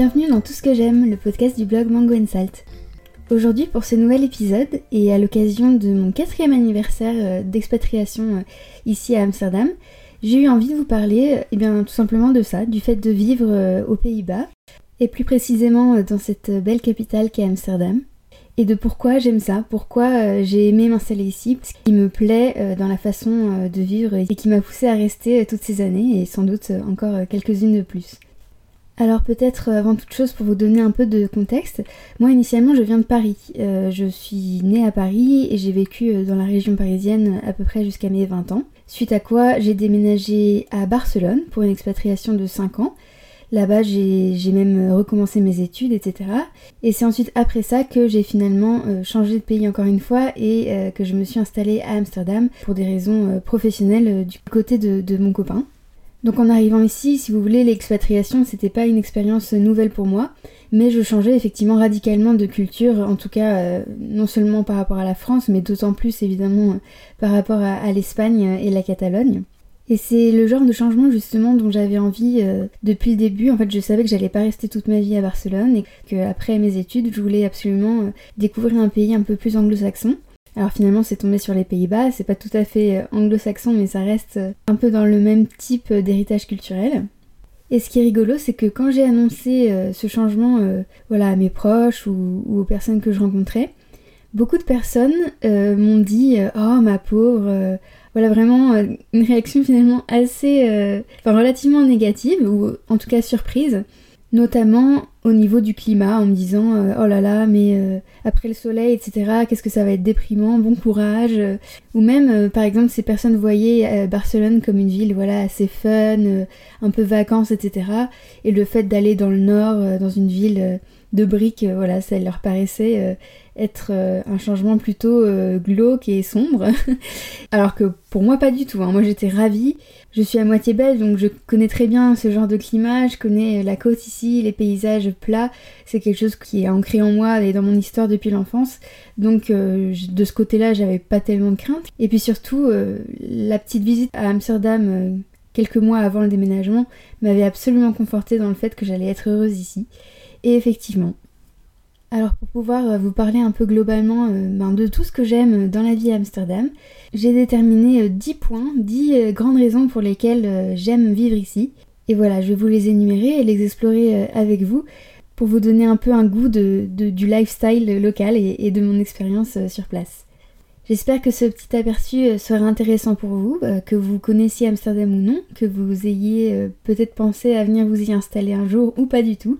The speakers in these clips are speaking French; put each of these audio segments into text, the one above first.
Bienvenue dans Tout ce que j'aime, le podcast du blog Mango Salt. Aujourd'hui, pour ce nouvel épisode, et à l'occasion de mon quatrième anniversaire euh, d'expatriation euh, ici à Amsterdam, j'ai eu envie de vous parler, eh bien, tout simplement de ça, du fait de vivre euh, aux Pays-Bas, et plus précisément dans cette belle capitale qu'est Amsterdam, et de pourquoi j'aime ça, pourquoi j'ai aimé m'installer ici, ce qui me plaît dans la façon de vivre et qui m'a poussé à rester toutes ces années, et sans doute encore quelques-unes de plus. Alors peut-être euh, avant toute chose pour vous donner un peu de contexte, moi initialement je viens de Paris. Euh, je suis née à Paris et j'ai vécu euh, dans la région parisienne à peu près jusqu'à mes 20 ans. Suite à quoi j'ai déménagé à Barcelone pour une expatriation de 5 ans. Là-bas j'ai même recommencé mes études, etc. Et c'est ensuite après ça que j'ai finalement changé de pays encore une fois et que je me suis installée à Amsterdam pour des raisons professionnelles du côté de mon copain. Donc en arrivant ici, si vous voulez, l'expatriation, c'était pas une expérience nouvelle pour moi, mais je changeais effectivement radicalement de culture, en tout cas euh, non seulement par rapport à la France, mais d'autant plus évidemment par rapport à, l'Espagne et la Catalogne. Et c'est le genre de changement justement dont j'avais envie euh, depuis le début. En fait, je savais que j'allais pas rester toute ma vie à Barcelone et que après mes études, je voulais absolument euh, découvrir un pays un peu plus anglo-saxon. Alors finalement c'est tombé sur les Pays-Bas, c'est pas tout à fait euh, anglo-saxon mais ça reste euh, un peu dans le même type euh, d'héritage culturel. Et ce qui est rigolo, c'est que quand j'ai annoncé ce changement voilà, à mes proches ou, aux personnes que je rencontrais, beaucoup de personnes m'ont dit Oh ma pauvre Voilà vraiment une réaction finalement assez, enfin relativement négative ou en tout cas surprise notamment au niveau du climat en me disant euh, oh là là mais euh, après le soleil etc qu'est-ce que ça va être déprimant bon courage ou même euh, par exemple ces personnes voyaient Barcelone comme une ville voilà assez fun un peu vacances etc et le fait d'aller dans le nord dans une ville de briques voilà ça leur paraissait être un changement plutôt glauque et sombre alors que pour moi pas du tout hein. moi j'étais ravie je suis à moitié belge, donc je connais très bien ce genre de climat, je connais la côte ici, les paysages plats, c'est quelque chose qui est ancré en moi et dans mon histoire depuis l'enfance, donc euh, de ce côté-là j'avais pas tellement de crainte. Et puis surtout, euh, la petite visite à Amsterdam euh, quelques mois avant le déménagement m'avait absolument confortée dans le fait que j'allais être heureuse ici. Et effectivement, alors pour pouvoir euh, vous parler un peu globalement euh, ben, de tout ce que j'aime dans la vie à Amsterdam, j'ai déterminé 10 euh, points, 10 grandes raisons pour lesquelles j'aime vivre ici. Et voilà, je vais vous les énumérer et les explorer avec vous pour vous donner un peu un goût du lifestyle local et, de mon expérience sur place. J'espère que ce petit aperçu sera intéressant pour vous, que vous connaissiez Amsterdam ou non, que vous ayez peut-être pensé à venir vous y installer un jour ou pas du tout.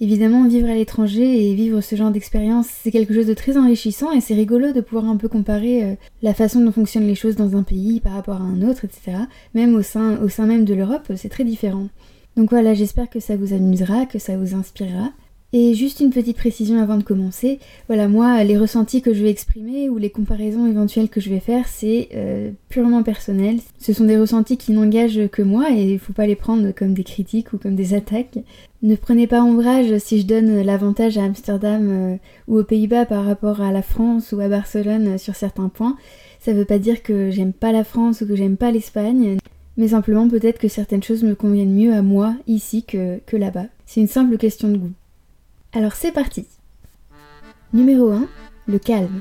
Évidemment, vivre à l'étranger et vivre ce genre d'expérience, c'est quelque chose de très enrichissant et c'est rigolo de pouvoir un peu comparer euh, la façon dont fonctionnent les choses dans un pays par rapport à un autre, etc. Même au sein, au sein même de l'Europe, c'est très différent. Donc voilà, j'espère que ça vous amusera, que ça vous inspirera. Et juste une petite précision avant de commencer, voilà moi les ressentis que je vais exprimer ou les comparaisons éventuelles que je vais faire c'est euh, purement personnel. Ce sont des ressentis qui n'engagent que moi et il ne faut pas les prendre comme des critiques ou comme des attaques. Ne prenez pas ombrage si je donne l'avantage à Amsterdam euh, ou aux Pays-Bas par rapport à la France ou à Barcelone sur certains points. Ça ne veut pas dire que j'aime pas la France ou que j'aime pas l'Espagne, mais simplement peut-être que certaines choses me conviennent mieux à moi ici que, que là-bas. C'est une simple question de goût. Alors c'est parti. Numéro 1, le calme.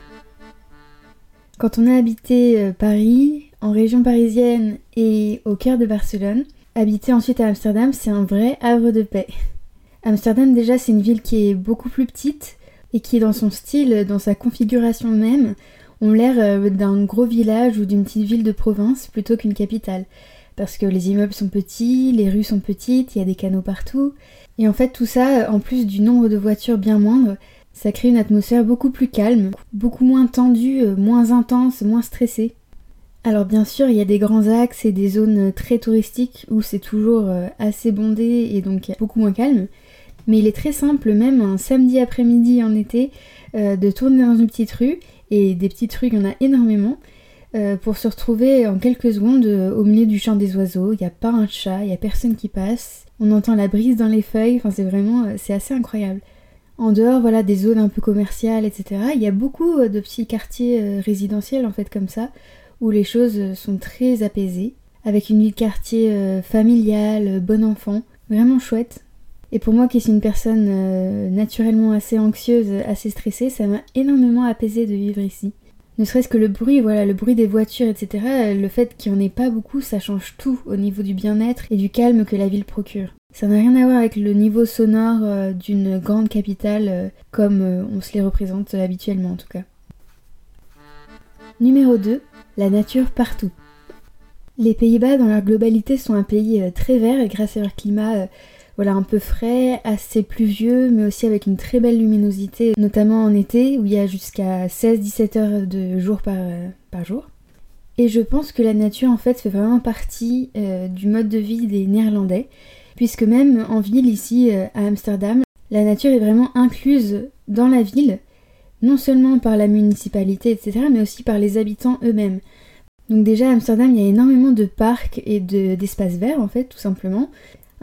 Quand on a habité euh, Paris, en région parisienne et au cœur de Barcelone, habiter ensuite à Amsterdam, c'est un vrai havre de paix. Amsterdam déjà c'est une ville qui est beaucoup plus petite et qui dans son style, dans sa configuration même, ont l'air euh, d'un gros village ou d'une petite ville de province plutôt qu'une capitale. Parce que les immeubles sont petits, les rues sont petites, il y a des canaux partout, et en fait, tout ça, en plus du nombre de voitures bien moindre, ça crée une atmosphère beaucoup plus calme, beaucoup moins tendue, euh, moins intense, moins stressée. Alors bien sûr, il y a des grands axes et des zones très touristiques où c'est toujours euh, assez bondé et donc beaucoup moins calme. Mais il est très simple, même un samedi après-midi en été, euh, de tourner dans une petite rue, et des petites rues, il y en a énormément, pour se retrouver en quelques secondes au milieu du champ des oiseaux. Il n'y a pas un chat, il n'y a personne qui passe on entend la brise dans les feuilles, c'est vraiment, euh, c'est assez incroyable. En dehors, voilà, des zones un peu commerciales, etc. Il y a beaucoup euh, de petits quartiers euh, résidentiels en fait comme ça, où les choses sont très apaisées, avec une vie de quartier familiale, bon enfant, vraiment chouette. Et pour moi qui suis une personne naturellement assez anxieuse, assez stressée, ça m'a énormément apaisé de vivre ici. Ne serait-ce que le bruit, voilà, le bruit des voitures, etc. Le fait qu'il n'y en ait pas beaucoup, ça change tout au niveau du bien-être et du calme que la ville procure. Ça n'a rien à voir avec le niveau sonore euh, d'une grande capitale euh, comme on se les représente habituellement en tout cas. Numéro 2. La nature partout. Les Pays-Bas dans leur globalité sont un pays très vert grâce à leur climat voilà, un peu frais, assez pluvieux, mais aussi avec une très belle luminosité, notamment en été où il y a jusqu'à 16-17 heures de jour par, euh, par, jour. Et je pense que la nature en fait fait vraiment partie euh, du mode de vie des Néerlandais, puisque même en ville ici euh, à Amsterdam, la nature est vraiment incluse dans la ville, non seulement par la municipalité, etc., mais aussi par les habitants eux-mêmes. Donc déjà à Amsterdam, il y a énormément de parcs et d'espaces verts en fait, tout simplement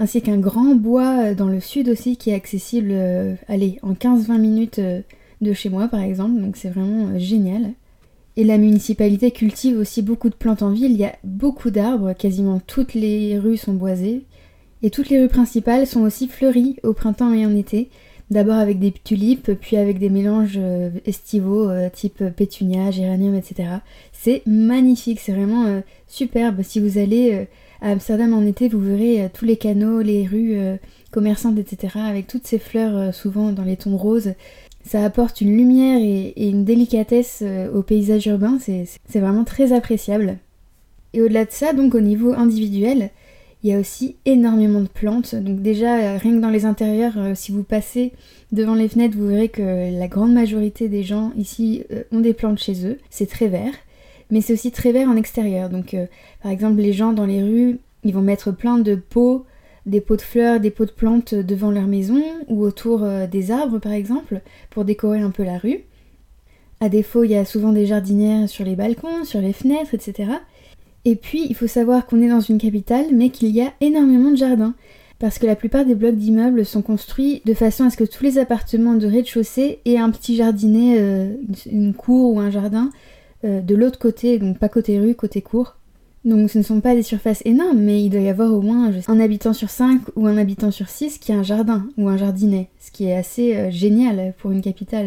ainsi qu'un grand bois euh, dans le sud aussi qui est accessible, euh, allez, en 15-20 minutes euh, de chez moi par exemple, donc c'est vraiment génial. Et la municipalité cultive aussi beaucoup de plantes en ville, il y a beaucoup d'arbres, quasiment toutes les rues sont boisées, et toutes les rues principales sont aussi fleuries au printemps et en été, d'abord avec des tulipes, puis avec des mélanges estivaux type pétunia, géranium, etc. C'est magnifique, c'est vraiment superbe. Si vous allez à Amsterdam en été, vous verrez euh, tous les canaux, les rues euh, commerçantes, etc. avec toutes ces fleurs euh, souvent dans les tons roses. Ça apporte une lumière et, une délicatesse au paysage urbain, c'est vraiment très appréciable. Et au-delà de ça, donc au niveau individuel, il y a aussi énormément de plantes. Donc déjà, rien que dans les intérieurs, si vous passez devant les fenêtres, vous verrez que la grande majorité des gens ici ont des plantes chez eux. C'est très vert mais c'est aussi très vert en extérieur. Donc, euh, par exemple, les gens dans les rues, ils vont mettre plein de pots, des pots de fleurs, des pots de plantes devant leur maison ou autour euh, des arbres, par exemple, pour décorer un peu la rue. À défaut, il y a souvent des jardinières sur les balcons, sur les fenêtres, etc. Et puis, il faut savoir qu'on est dans une capitale, mais qu'il y a énormément de jardins. Parce que la plupart des blocs d'immeubles sont construits de façon à ce que tous les appartements de rez-de-chaussée aient un petit jardinet, euh, une cour ou un jardin euh, de l'autre côté, donc pas côté rue, côté cour. Donc ce ne sont pas des surfaces énormes, mais il doit y avoir au moins un habitant sur 5 ou un habitant sur 6 qui a un jardin ou un jardinet, ce qui est assez euh, génial pour une capitale.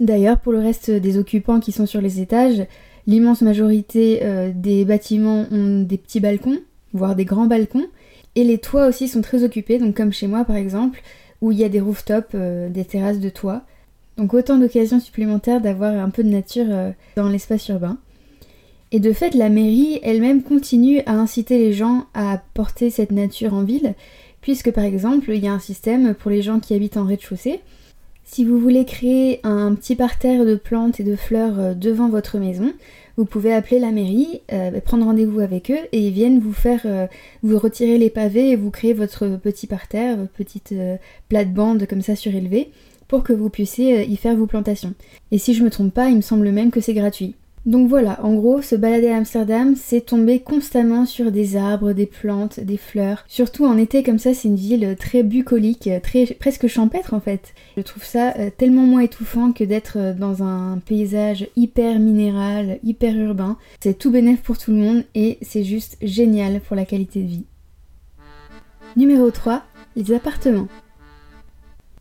D'ailleurs, pour le reste des occupants qui sont sur les étages, l'immense majorité euh, des bâtiments ont des petits balcons, voire des grands balcons, et les toits aussi sont très occupés, donc comme chez moi par exemple, où il y a des rooftops, des terrasses de toit, donc autant d'occasions supplémentaires d'avoir un peu de nature euh, dans l'espace urbain. Et de fait, la mairie elle-même continue à inciter les gens à porter cette nature en ville, puisque par exemple, il y a un système pour les gens qui habitent en rez-de-chaussée. Si vous voulez créer un petit parterre de plantes et de fleurs euh, devant votre maison, vous pouvez appeler la mairie, euh, prendre rendez-vous avec eux et ils viennent vous faire vous retirer les pavés et vous créer votre petit parterre, votre petite plate-bande comme ça surélevée pour que vous puissiez euh, y faire vos plantations. Et si je me trompe pas, il me semble même que c'est gratuit. Donc voilà, en gros, se balader à Amsterdam, c'est tomber constamment sur des arbres, des plantes, des fleurs. Surtout en été comme ça, c'est une ville très bucolique, très presque champêtre en fait. Je trouve ça euh, tellement moins étouffant que d'être euh, dans un paysage hyper minéral, hyper urbain. C'est tout bénéf pour tout le monde et c'est juste génial pour la qualité de vie. Numéro 3, les appartements.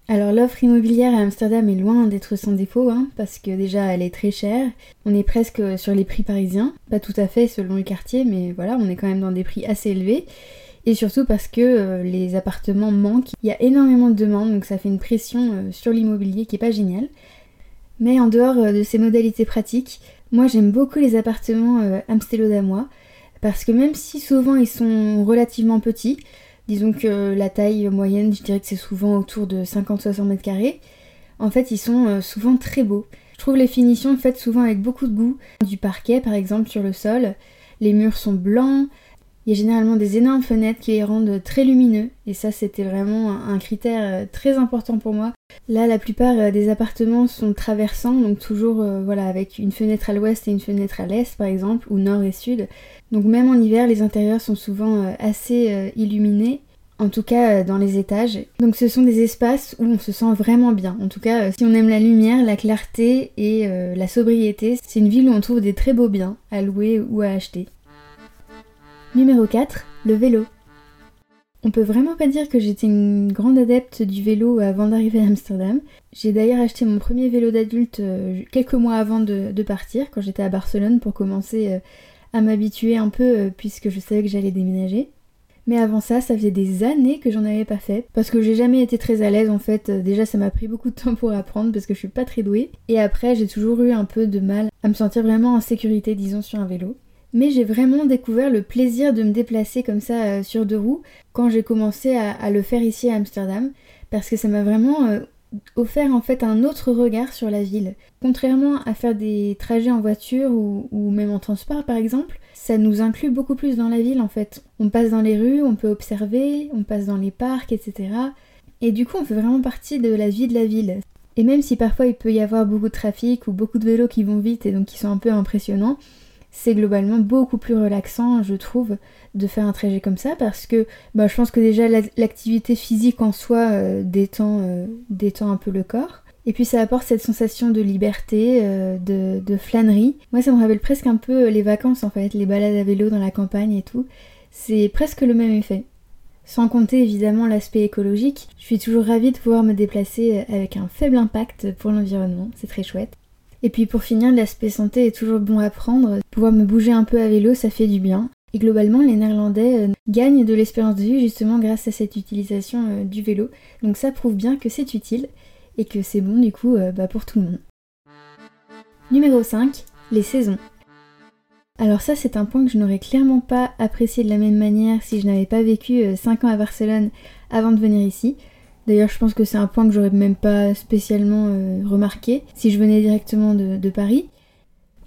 Alors l'offre immobilière à Amsterdam est loin d'être sans défaut, hein, parce que déjà elle est très chère, on est presque sur les prix parisiens, pas tout à fait selon le quartier, mais voilà, on est quand même dans des prix assez élevés, et surtout parce que euh, les appartements manquent, il y a énormément de demandes, donc ça fait une pression euh, sur l'immobilier qui est pas géniale. Mais en dehors euh, de ces modalités pratiques, moi j'aime beaucoup les appartements amstelodamois, parce que même si souvent ils sont relativement petits, Disons que la taille moyenne, je dirais que c'est souvent autour de 50-60 mètres carrés. En fait, ils sont euh, souvent très beaux. Je trouve les finitions faites souvent avec beaucoup de goût. Du parquet, par exemple, sur le sol. Les murs sont blancs. Il y a généralement des énormes fenêtres qui les rendent très lumineux. Et ça, c'était vraiment un critère euh, très important pour moi. Là, la plupart euh, des appartements sont traversants, donc toujours voilà, avec une fenêtre à l'ouest et une fenêtre à l'est, par exemple, ou nord et sud. Donc même en hiver, les intérieurs sont souvent euh, assez euh, illuminés, en tout cas euh, dans les étages. Donc ce sont des espaces où on se sent vraiment bien. En tout cas, si on aime la lumière, la clarté et la sobriété, c'est une ville où on trouve des très beaux biens à louer ou à acheter. Numéro 4, le vélo. On peut vraiment pas dire que j'étais une grande adepte du vélo avant d'arriver à Amsterdam. J'ai d'ailleurs acheté mon premier vélo d'adulte euh, quelques mois avant de, partir, quand j'étais à Barcelone, pour commencer euh, à m'habituer un peu, euh, puisque je savais que j'allais déménager. Mais avant ça, ça faisait des années que j'en avais pas fait, parce que j'ai jamais été très à l'aise en fait. Déjà, ça m'a pris beaucoup de temps pour apprendre, parce que je suis pas très douée. Et après, j'ai toujours eu un peu de mal à me sentir vraiment en sécurité, disons, sur un vélo mais j'ai vraiment découvert le plaisir de me déplacer comme ça euh, sur deux roues quand j'ai commencé à, le faire ici à Amsterdam, parce que ça m'a vraiment euh, offert en fait un autre regard sur la ville. Contrairement à faire des trajets en voiture ou, ou, même en transport par exemple, ça nous inclut beaucoup plus dans la ville en fait. On passe dans les rues, on peut observer, on passe dans les parcs, etc. Et du coup on fait vraiment partie de la vie de la ville. Et même si parfois il peut y avoir beaucoup de trafic ou beaucoup de vélos qui vont vite et donc qui sont un peu impressionnants, c'est globalement beaucoup plus relaxant, je trouve, de faire un trajet comme ça parce que bah, je pense que déjà l'activité physique en soi euh, euh, détend, un peu le corps. Et puis ça apporte cette sensation de liberté, euh, de, de, flânerie. Moi ça me rappelle presque un peu les vacances en fait, les balades à vélo dans la campagne et tout. C'est presque le même effet. Sans compter évidemment l'aspect écologique, je suis toujours ravie de pouvoir me déplacer avec un faible impact pour l'environnement, c'est très chouette. Et puis pour finir, l'aspect santé est toujours bon à prendre. Pouvoir me bouger un peu à vélo, ça fait du bien. Et globalement, les Néerlandais euh, gagnent de l'espérance de vie justement grâce à cette utilisation euh, du vélo. Donc ça prouve bien que c'est utile et que c'est bon du coup euh, bah, pour tout le monde. Numéro 5, les saisons. Alors ça c'est un point que je n'aurais clairement pas apprécié de la même manière si je n'avais pas vécu 5 ans à Barcelone avant de venir ici. D'ailleurs, je pense que c'est un point que j'aurais même pas spécialement euh, remarqué si je venais directement de, Paris.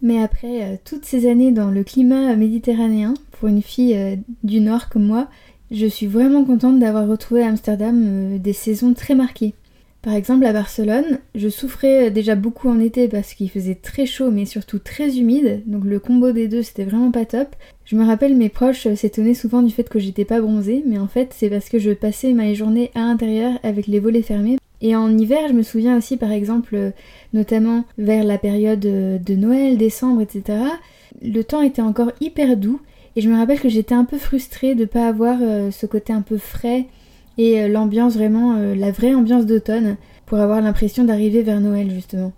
Mais après euh, toutes ces années dans le climat méditerranéen, pour une fille euh, du Nord comme moi, je suis vraiment contente d'avoir retrouvé à Amsterdam des saisons très marquées. Par exemple, à Barcelone, je souffrais déjà beaucoup en été parce qu'il faisait très chaud mais surtout très humide, donc le combo des deux c'était vraiment pas top. Je me rappelle mes proches s'étonnaient souvent du fait que j'étais pas bronzée, mais en fait c'est parce que je passais ma journée à l'intérieur avec les volets fermés. Et en hiver, je me souviens aussi par exemple, notamment vers la période de Noël, décembre, etc. Le temps était encore hyper doux et je me rappelle que j'étais un peu frustrée de pas avoir euh, ce côté un peu frais et euh, l'ambiance vraiment, euh, la vraie ambiance d'automne pour avoir l'impression d'arriver vers Noël justement.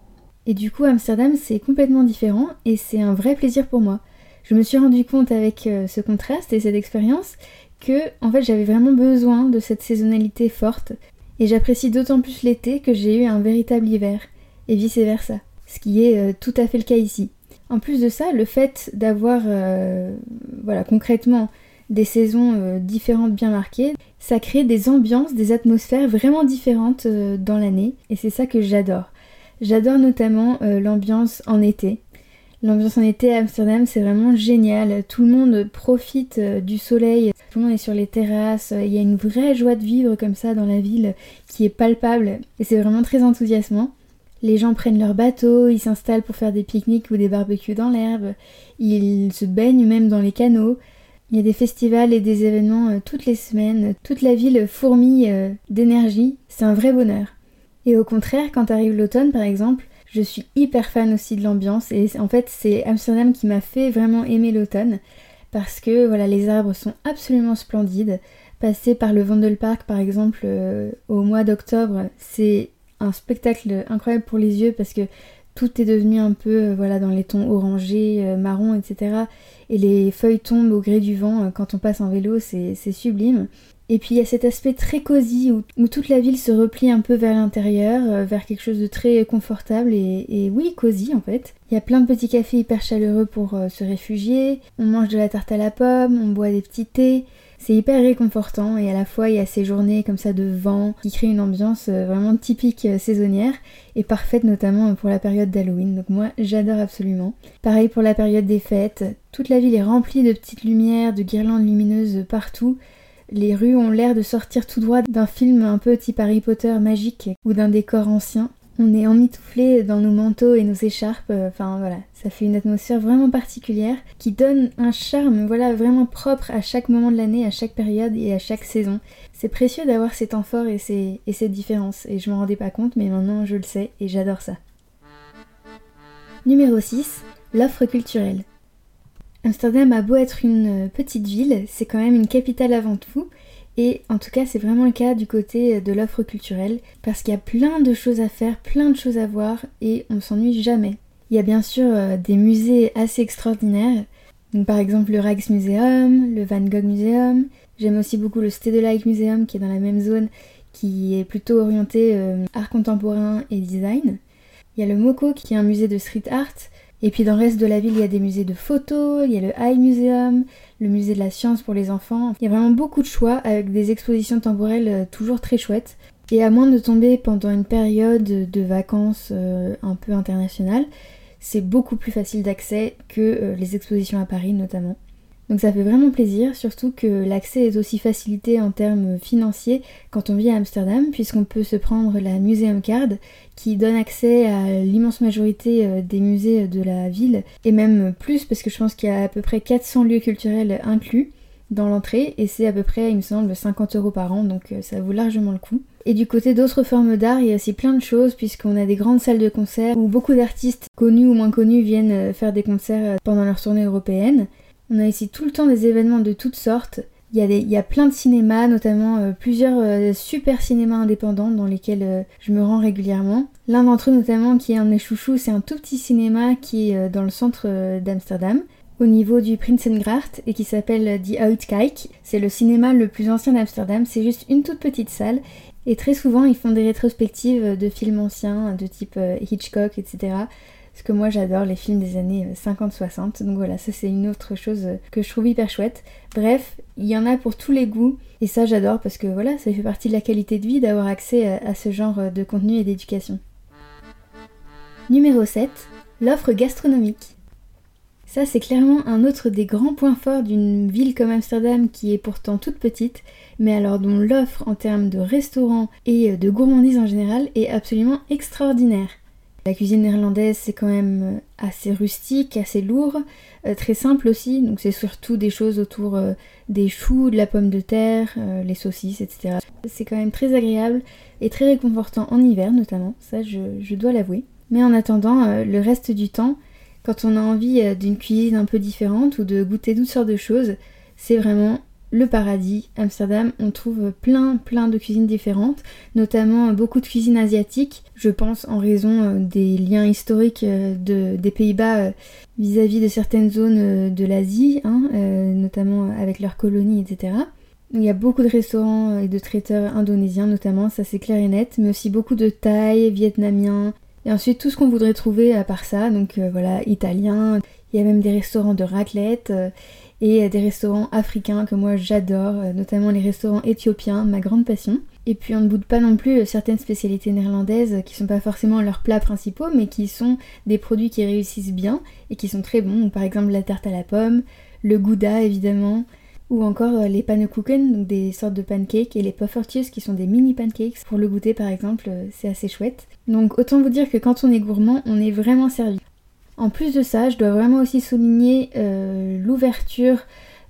Et du coup Amsterdam c'est complètement différent et c'est un vrai plaisir pour moi. Je me suis rendu compte avec euh, ce contraste et cette expérience que en fait j'avais vraiment besoin de cette saisonnalité forte et j'apprécie d'autant plus l'été que j'ai eu un véritable hiver et vice versa, ce qui est tout à fait le cas ici. En plus de ça, le fait d'avoir voilà concrètement des saisons euh, différentes bien marquées, ça crée des ambiances, des atmosphères vraiment différentes euh, dans l'année et c'est ça que j'adore. J'adore notamment euh, l'ambiance en été. L'ambiance en été à Amsterdam, c'est vraiment génial. Tout le monde profite du soleil, tout le monde est sur les terrasses. Il y a une vraie joie de vivre comme ça dans la ville qui est palpable et c'est vraiment très enthousiasmant. Les gens prennent leur bateau, ils s'installent pour faire des pique-niques ou des barbecues dans l'herbe, ils se baignent même dans les canaux. Il y a des festivals et des événements euh, toutes les semaines, toute la ville fourmille euh, d'énergie, c'est un vrai bonheur. Et au contraire, quand arrive l'automne par exemple, je suis hyper fan aussi de l'ambiance et en fait c'est Amsterdam qui m'a fait vraiment aimer l'automne parce que voilà les arbres sont absolument splendides. Passer par le Vondelpark par exemple euh, au mois d'octobre, c'est un spectacle incroyable pour les yeux parce que tout est devenu un peu voilà dans les tons orangés, marron, etc et les feuilles tombent au gré du vent euh, quand on passe en vélo, c'est sublime. Et puis il y a cet aspect très cosy où, toute la ville se replie un peu vers l'intérieur, euh, vers quelque chose de très confortable et, oui, cosy en fait. Il y a plein de petits cafés hyper chaleureux pour euh, se réfugier, on mange de la tarte à la pomme, on boit des petits thés. C'est hyper réconfortant et à la fois il y a ces journées comme ça de vent qui créent une ambiance euh, vraiment typique euh, saisonnière et parfaite notamment pour la période d'Halloween. Donc moi j'adore absolument. Pareil pour la période des fêtes, toute la ville est remplie de petites lumières, de guirlandes lumineuses partout. Les rues ont l'air de sortir tout droit d'un film un peu type Harry Potter magique ou d'un décor ancien. On est emmitouflé dans nos manteaux et nos écharpes, euh, enfin voilà, ça fait une atmosphère vraiment particulière qui donne un charme voilà vraiment propre à chaque moment de l'année, à chaque période et à chaque saison. C'est précieux d'avoir ces temps forts et ces, et ces différences et je m'en rendais pas compte mais maintenant je le sais et j'adore ça. Numéro 6, l'offre culturelle. Amsterdam a beau être une petite ville, c'est quand même une capitale avant tout Et en tout cas, c'est vraiment le cas du côté de l'offre culturelle, parce qu'il y a plein de choses à faire, plein de choses à voir, et on s'ennuie jamais. Il y a bien sûr euh, des musées assez extraordinaires, par exemple le Rijksmuseum, le Van Gogh Museum. J'aime aussi beaucoup le Stedelijk Museum qui est dans la même zone, qui est plutôt orienté euh, art contemporain et design. Il y a le MoCo qui est un musée de street art. Et puis dans le reste de la ville, il y a des musées de photos, il y a le High Museum, le musée de la science pour les enfants. Il y a vraiment beaucoup de choix avec des expositions temporelles euh, toujours très chouettes. Et à moins de tomber pendant une période de vacances euh, un peu internationale, c'est beaucoup plus facile d'accès que euh, les expositions à Paris notamment. Donc ça fait vraiment plaisir, surtout que l'accès est aussi facilité en termes financiers quand on vit à Amsterdam, puisqu'on peut se prendre la Museum Card qui donne accès à l'immense majorité euh, des musées de la ville, et même plus parce que je pense qu'il y a à peu près 400 lieux culturels inclus dans l'entrée, et c'est à peu près, il me semble, 50 euros par an, donc euh, ça vaut largement le coup. Et du côté d'autres formes d'art, il y a aussi plein de choses, puisqu'on a des grandes salles de concert où beaucoup d'artistes connus ou moins connus viennent euh, faire des concerts pendant leur tournée européenne. On a ici tout le temps des événements de toutes sortes. Il y a, a plein de cinémas, notamment euh, plusieurs euh, super cinémas indépendants dans lesquels euh, je me rends régulièrement. L'un d'entre eux notamment qui est un de mes chouchous, c'est un tout petit cinéma qui est dans le centre d'Amsterdam, au niveau du Prinsengracht, et qui s'appelle Die Uitkijk. C'est le cinéma le plus ancien d'Amsterdam, c'est juste une toute petite salle, et très souvent ils font des rétrospectives de films anciens, de type Hitchcock, etc. Parce que moi j'adore les films des années 50-60. Euh, Donc voilà, ça c'est une autre chose euh, que je trouve hyper chouette. Bref, il y en a pour tous les goûts. Et ça j'adore parce que voilà, ça fait partie de la qualité de vie d'avoir accès à, ce genre euh, de contenu et d'éducation. Numéro 7. L'offre gastronomique. Ça, c'est clairement un autre des grands points forts d'une ville comme Amsterdam qui est pourtant toute petite, mais alors dont l'offre en termes de restaurants et de gourmandise en général est absolument extraordinaire. La cuisine néerlandaise, c'est quand même euh, assez rustique, assez lourd, euh, très simple aussi. Donc c'est surtout des choses autour euh, des choux, de la pomme de terre, les saucisses, etc. C'est quand même très agréable et très réconfortant en hiver notamment, ça je, dois l'avouer. Mais en attendant, le reste du temps, quand on a envie d'une cuisine un peu différente ou de goûter toutes sortes de choses, c'est vraiment le paradis. Amsterdam, on trouve plein plein de cuisines différentes, notamment beaucoup de cuisine asiatique, je pense en raison euh, des liens historiques euh, des Pays-Bas euh, vis-à-vis de certaines zones de l'Asie, hein, notamment avec leurs colonies, etc. Il y a beaucoup de restaurants et de traiteurs indonésiens notamment, ça c'est clair et net, mais aussi beaucoup de Thaï, vietnamiens, et ensuite tout ce qu'on voudrait trouver à part ça, donc voilà, italien, il y a même des restaurants de raclette, et des restaurants africains que moi j'adore, euh, notamment les restaurants éthiopiens, ma grande passion. Et puis on ne boude pas non plus euh, certaines spécialités néerlandaises qui sont pas forcément leurs plats principaux, mais qui sont des produits qui réussissent bien et qui sont très bons. par exemple la tarte à la pomme, le gouda évidemment, ou encore euh, les pannekuchen, donc des sortes de pancakes, et les puffertjes qui sont des mini pancakes. Pour le goûter par exemple, c'est assez chouette. Donc autant vous dire que quand on est gourmand, on est vraiment servi. En plus de ça, je dois vraiment aussi souligner euh, l'ouverture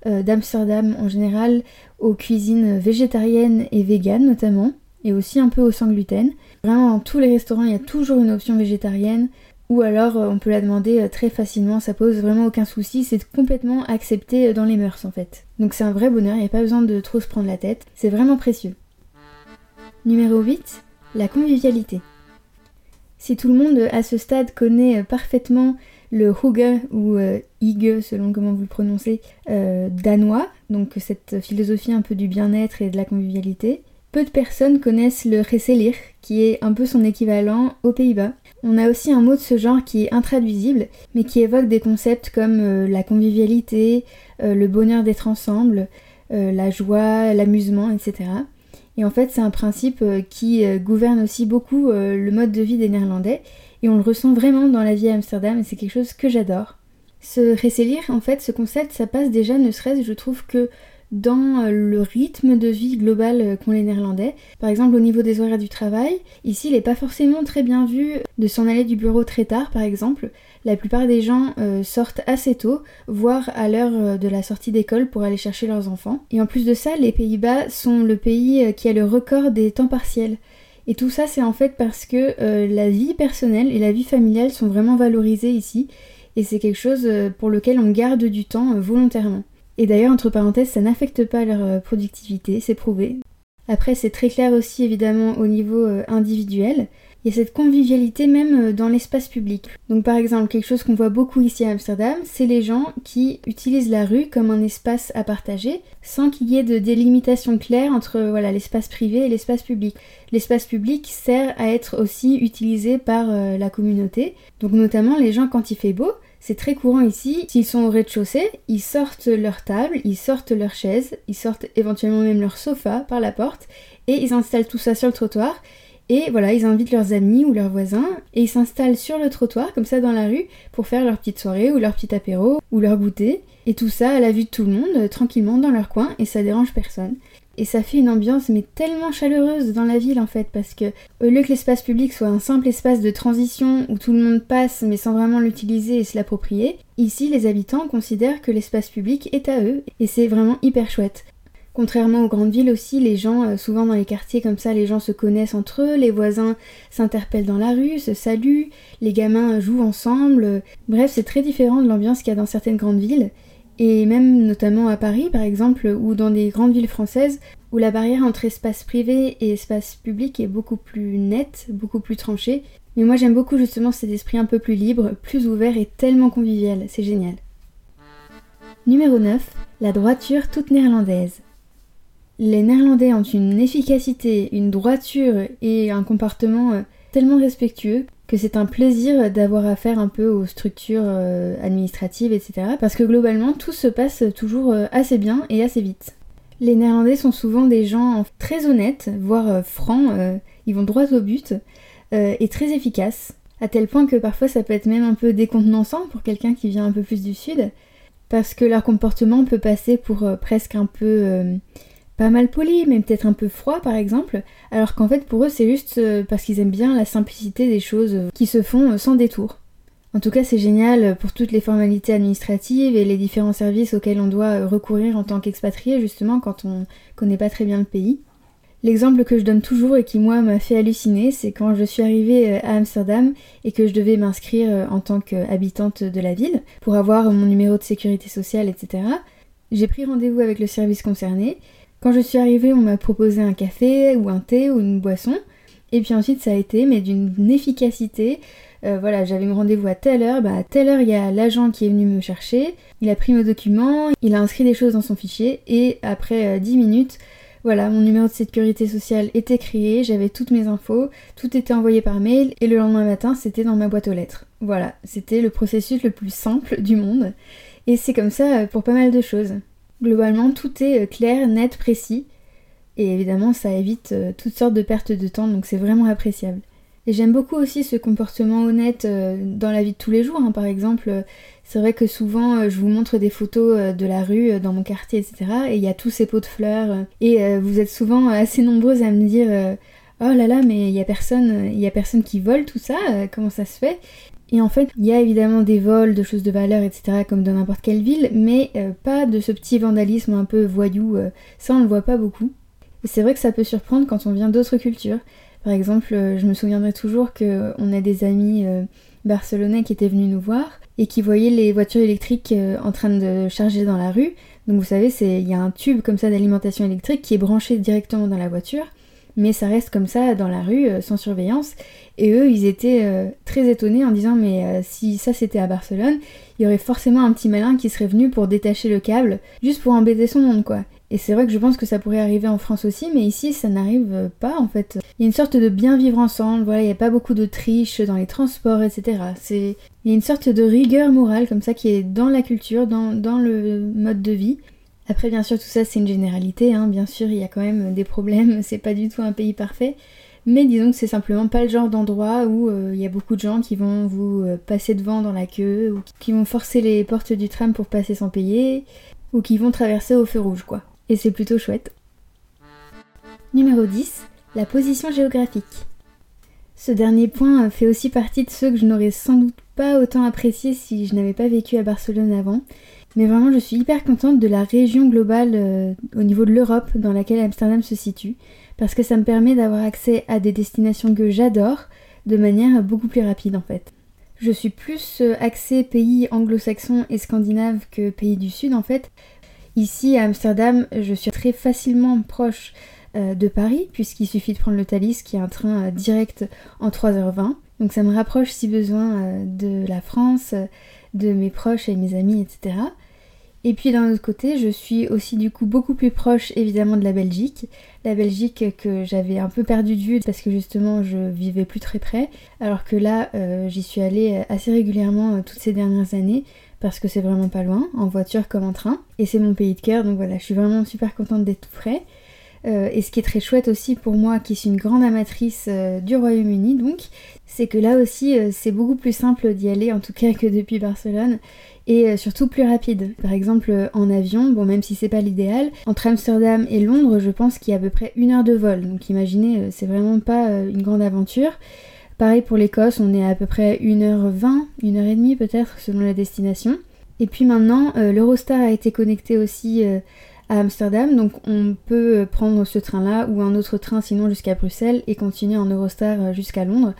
euh, d'Amsterdam en général aux cuisines végétariennes et véganes notamment, et aussi un peu au sans gluten. Vraiment, dans tous les restaurants, il y a toujours une option végétarienne, ou alors euh, on peut la demander très facilement, ça pose vraiment aucun souci, c'est complètement accepté dans les mœurs en fait. Donc c'est un vrai bonheur, il n'y a pas besoin de trop se prendre la tête, c'est vraiment précieux. Numéro 8, la convivialité. Si tout le monde à ce stade connaît euh, parfaitement le Hygge ou euh, selon comment vous le prononcez, euh, danois, donc cette philosophie un peu du bien-être et de la convivialité, peu de personnes connaissent le Reselir, qui est un peu son équivalent aux Pays-Bas. On a aussi un mot de ce genre qui est intraduisible, mais qui évoque des concepts comme euh, la convivialité, le bonheur d'être ensemble, la joie, l'amusement, etc. Et en fait, c'est un principe euh, qui euh, gouverne aussi beaucoup euh, le mode de vie des Néerlandais. Et on le ressent vraiment dans la vie à Amsterdam et c'est quelque chose que j'adore. Ce Resselir, en fait, ce concept, ça passe déjà, ne serait-ce, je trouve que dans le rythme de vie global qu'ont les Néerlandais. Par exemple, au niveau des horaires du travail, ici, il n'est pas forcément très bien vu de s'en aller du bureau très tard, par exemple la plupart des gens euh, sortent assez tôt, voire à l'heure euh, de la sortie d'école pour aller chercher leurs enfants. Et en plus de ça, les Pays-Bas sont le pays euh, qui a le record des temps partiels. Et tout ça, c'est en fait parce que la vie personnelle et la vie familiale sont vraiment valorisées ici, et c'est quelque chose pour lequel on garde du temps volontairement. Et d'ailleurs, entre parenthèses, ça n'affecte pas leur euh, productivité, c'est prouvé. Après, c'est très clair aussi évidemment au niveau euh, individuel. Il y a cette convivialité même euh, dans l'espace public. Donc par exemple, quelque chose qu'on voit beaucoup ici à Amsterdam, c'est les gens qui utilisent la rue comme un espace à partager sans qu'il y ait de délimitation claire entre l'espace privé et l'espace public. L'espace public sert à être aussi utilisé par la communauté. Donc notamment les gens quand il fait beau, c'est très courant ici. S'ils sont au rez-de-chaussée, ils sortent leur table, ils sortent leur chaise, ils sortent éventuellement même leur sofa par la porte et ils installent tout ça sur le trottoir. Et voilà, ils invitent leurs amis ou leurs voisins et ils s'installent sur le trottoir, comme ça dans la rue, pour faire leur petite soirée ou leur petit apéro ou leur goûter. Et tout ça à la vue de tout le monde, tranquillement dans leur coin, et ça dérange personne. Et ça fait une ambiance mais tellement chaleureuse dans la ville en fait parce que au lieu que l'espace public soit un simple espace de transition où tout le monde passe mais sans vraiment l'utiliser et se l'approprier, ici les habitants considèrent que l'espace public est à eux et c'est vraiment hyper chouette. Contrairement aux grandes villes aussi, les gens, euh, souvent dans les quartiers comme ça, les gens se connaissent entre eux, les voisins s'interpellent dans la rue, se saluent, les gamins jouent ensemble. Bref, c'est très différent de l'ambiance qu'il y a dans certaines grandes villes. Et même notamment à Paris par exemple, ou dans des grandes villes françaises, où la barrière entre espace privé et espace public est beaucoup plus nette, beaucoup plus tranchée. Mais moi j'aime beaucoup justement cet esprit un peu plus libre, plus ouvert et tellement convivial, c'est génial. Numéro 9. La droiture toute néerlandaise. Les Néerlandais ont une efficacité, une droiture et un comportement euh, tellement respectueux que c'est un plaisir d'avoir affaire un peu aux structures euh, administratives, etc. Parce que globalement, tout se passe toujours euh, assez bien et assez vite. Les Néerlandais sont souvent des gens très honnêtes, voire euh, francs, ils vont droit au but, et très efficaces, à tel point que parfois ça peut être même un peu décontenançant pour quelqu'un qui vient un peu plus du sud, parce que leur comportement peut passer pour presque un peu pas mal poli, mais peut-être un peu froid par exemple, alors qu'en fait pour eux c'est juste euh, parce qu'ils aiment bien la simplicité des choses euh, qui se font euh, sans détour. En tout cas c'est génial pour toutes les formalités administratives et les différents services auxquels on doit recourir en tant qu'expatrié justement quand on connaît pas très bien le pays. L'exemple que je donne toujours et qui moi m'a fait halluciner, c'est quand je suis arrivée à Amsterdam et que je devais m'inscrire en tant qu'habitante de la ville pour avoir mon numéro de sécurité sociale, etc. J'ai pris rendez-vous avec le service concerné quand je suis arrivée, on m'a proposé un café ou un thé ou une boisson. Et puis ensuite, ça a été, mais d'une efficacité. Euh, voilà, j'avais mon rendez-vous à telle heure. Bah, à telle heure, il y a l'agent qui est venu me chercher. Il a pris mes documents, il a inscrit des choses dans son fichier. Et après 10 euh, minutes, voilà, mon numéro de sécurité sociale était créé, j'avais toutes mes infos, tout était envoyé par mail. Et le lendemain matin, c'était dans ma boîte aux lettres. Voilà, c'était le processus le plus simple du monde. Et c'est comme ça euh, pour pas mal de choses. Globalement, tout est euh, clair, net, précis. Et évidemment, ça évite euh, toutes sortes de pertes de temps, donc c'est vraiment appréciable. Et j'aime beaucoup aussi ce comportement honnête euh, dans la vie de tous les jours. Hein. Par exemple, c'est vrai que souvent je vous montre des photos de la rue dans mon quartier, etc. Et il y a tous ces pots de fleurs. Et vous êtes souvent assez nombreuses à me dire Oh là là, mais il y a personne, y a personne qui vole tout ça. comment ça se fait? Et en fait, il y a évidemment des vols de choses de valeur, etc., comme dans n'importe quelle ville, mais euh, pas de ce petit vandalisme un peu voyou, euh, ça on le voit pas beaucoup. C'est vrai que ça peut surprendre quand on vient d'autres cultures. Par exemple, euh, je me souviendrai toujours qu'on a des amis barcelonais qui étaient venus nous voir et qui voyaient les voitures électriques en train de charger dans la rue. Donc vous savez, il y a un tube comme ça d'alimentation électrique qui est branché directement dans la voiture mais ça reste comme ça dans la rue, sans surveillance. Et eux, ils étaient euh, très étonnés en disant mais euh, si ça c'était à Barcelone, il y aurait forcément un petit malin qui serait venu pour détacher le câble, juste pour embêter son monde quoi. Et c'est vrai que je pense que ça pourrait arriver en France aussi, mais ici ça n'arrive pas en fait. Il y a une sorte de bien vivre ensemble, voilà, il n'y a pas beaucoup de triches dans les transports, etc. C'est... Il y a une sorte de rigueur morale comme ça qui est dans la culture, dans, dans le mode de vie. Après bien sûr tout ça c'est une généralité, hein. bien sûr il y a quand même des problèmes, c'est pas du tout un pays parfait. Mais disons que c'est simplement pas le genre d'endroit où il euh, y a beaucoup de gens qui vont vous euh, passer devant dans la queue, ou qui vont forcer les portes du tram pour passer sans payer, ou qui vont traverser au feu rouge, quoi. Et c'est plutôt chouette. Numéro 10. La position géographique. Ce dernier point fait aussi partie de ceux que je n'aurais sans doute pas autant apprécié si je n'avais pas vécu à Barcelone avant. Mais vraiment, je suis hyper contente de la région globale euh, au niveau de l'Europe dans laquelle Amsterdam se situe parce que ça me permet d'avoir accès à des destinations que j'adore de manière beaucoup plus rapide en fait. Je suis plus euh, axée pays anglo-saxon et scandinave que pays du sud en fait. Ici à Amsterdam, je suis très facilement proche euh, de Paris, puisqu'il suffit de prendre le Thalys qui est un train direct en 3h20. Donc ça me rapproche si besoin euh, de la France, de mes proches et mes amis, etc. Et puis d'un autre côté, je suis aussi du coup beaucoup plus proche évidemment de la Belgique. La Belgique que j'avais un peu perdu de vue parce que justement je vivais plus très près. Alors que là, j'y suis allée assez régulièrement toutes ces dernières années parce que c'est vraiment pas loin, en voiture comme en train. Et c'est mon pays de cœur, donc voilà, je suis vraiment super contente d'être tout près. Euh, et ce qui est très chouette aussi pour moi, qui suis une grande amatrice euh, du Royaume-Uni, donc, c'est que là aussi, euh, c'est beaucoup plus simple d'y aller, en tout cas que depuis Barcelone, et surtout plus rapide. Par exemple, en avion, bon, même si c'est pas l'idéal, entre Amsterdam et Londres, je pense qu'il y a à peu près une heure de vol. Donc, imaginez, c'est vraiment pas une grande aventure. Pareil pour l'Écosse, on est à, peu près 1h20, 1h30 peut-être, selon la destination. Et puis maintenant, l'Eurostar a été connecté aussi à Amsterdam, donc on peut prendre ce train-là ou un autre train sinon jusqu'à Bruxelles et continuer en Eurostar euh, jusqu'à Londres.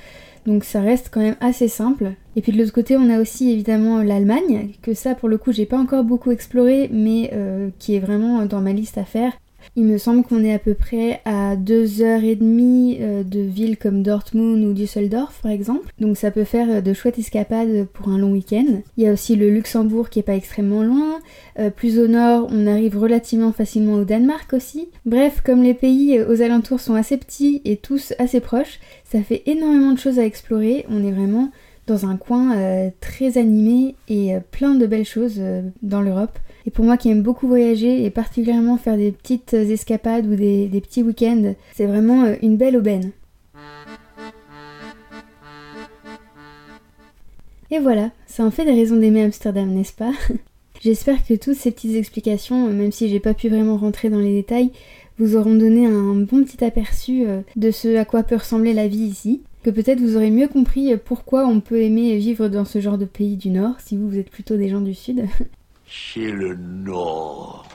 Donc ça reste quand même assez simple. Et puis de l'autre côté, on a aussi évidemment l'Allemagne, que ça pour le coup j'ai pas encore beaucoup exploré, mais euh, qui est vraiment dans ma liste à faire. Il me semble qu'on est à peu près à 2h30 euh, de villes comme Dortmund ou Düsseldorf par exemple. Donc ça peut faire euh, de chouettes escapades pour un long week-end. Il y a aussi le Luxembourg qui est pas extrêmement loin. Euh, plus au nord, on arrive relativement facilement au Danemark aussi. Bref, comme les pays aux alentours sont assez petits et tous assez proches, ça fait énormément de choses à explorer. On est vraiment dans un coin très animé et plein de belles choses dans l'Europe. Et pour moi qui aime beaucoup voyager et particulièrement faire des petites escapades ou des, petits week-ends, c'est vraiment euh, une belle aubaine. Et voilà, ça en fait des raisons d'aimer Amsterdam, n'est-ce pas? J'espère que toutes ces petites explications, euh, même si j'ai pas pu vraiment rentrer dans les détails, vous auront donné un bon petit aperçu euh, de ce à quoi peut ressembler la vie ici. Que peut-être vous aurez mieux compris pourquoi on peut aimer vivre dans ce genre de pays du Nord, si vous, vous êtes plutôt des gens du Sud. chez le Nord.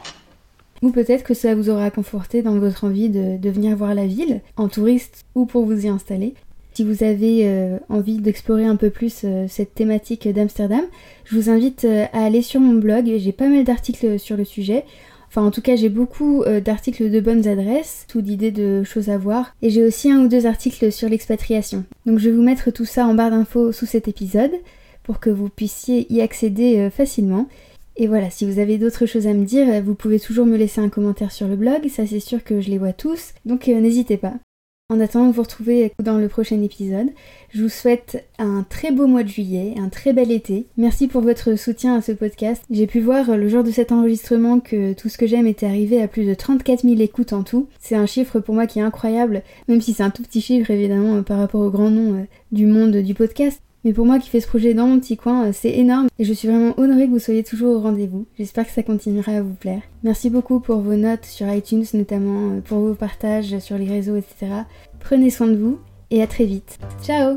Ou peut-être que ça vous aura conforté dans votre envie de, venir voir la ville, en touriste ou pour vous y installer. Si vous avez euh, envie d'explorer un peu plus euh, cette thématique d'Amsterdam, je vous invite euh, à aller sur mon blog, j'ai pas mal d'articles sur le sujet. Enfin, en tout cas, j'ai beaucoup d'articles de bonnes adresses, tout d'idées de choses à voir. Et j'ai aussi un ou deux articles sur l'expatriation. Donc, je vais vous mettre tout ça en barre d'infos sous cet épisode pour que vous puissiez y accéder facilement. Et voilà, si vous avez d'autres choses à me dire, vous pouvez toujours me laisser un commentaire sur le blog, ça c'est sûr que je les vois tous, donc euh, n'hésitez pas. En attendant de vous retrouver dans le prochain épisode, je vous souhaite un très beau mois de juillet, un très bel été. Merci pour votre soutien à ce podcast. J'ai pu voir euh, le jour de cet enregistrement que tout ce que j'aime était arrivé à plus de 34 000 écoutes en tout. C'est un chiffre pour moi qui est incroyable, même si c'est un tout petit chiffre évidemment par rapport au grand nom du monde du podcast. Mais pour moi qui fais ce projet dans mon petit coin, euh, c'est énorme et je suis vraiment honorée que vous soyez toujours au rendez-vous. J'espère que ça continuera à vous plaire. Merci beaucoup pour vos notes sur iTunes notamment, euh, pour vos partages sur les réseaux, etc. Prenez soin de vous et à très vite. Ciao